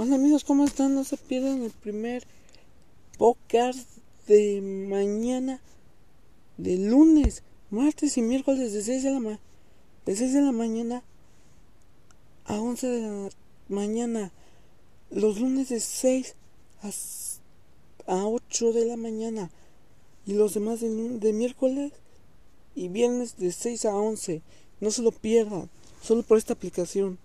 Hola amigos, ¿cómo están? No se pierdan el primer podcast de mañana, de lunes, martes y miércoles de 6 de la, ma de 6 de la mañana a 11 de la mañana. Los lunes de 6 a, a 8 de la mañana. Y los demás de, de miércoles y viernes de 6 a 11. No se lo pierdan, solo por esta aplicación.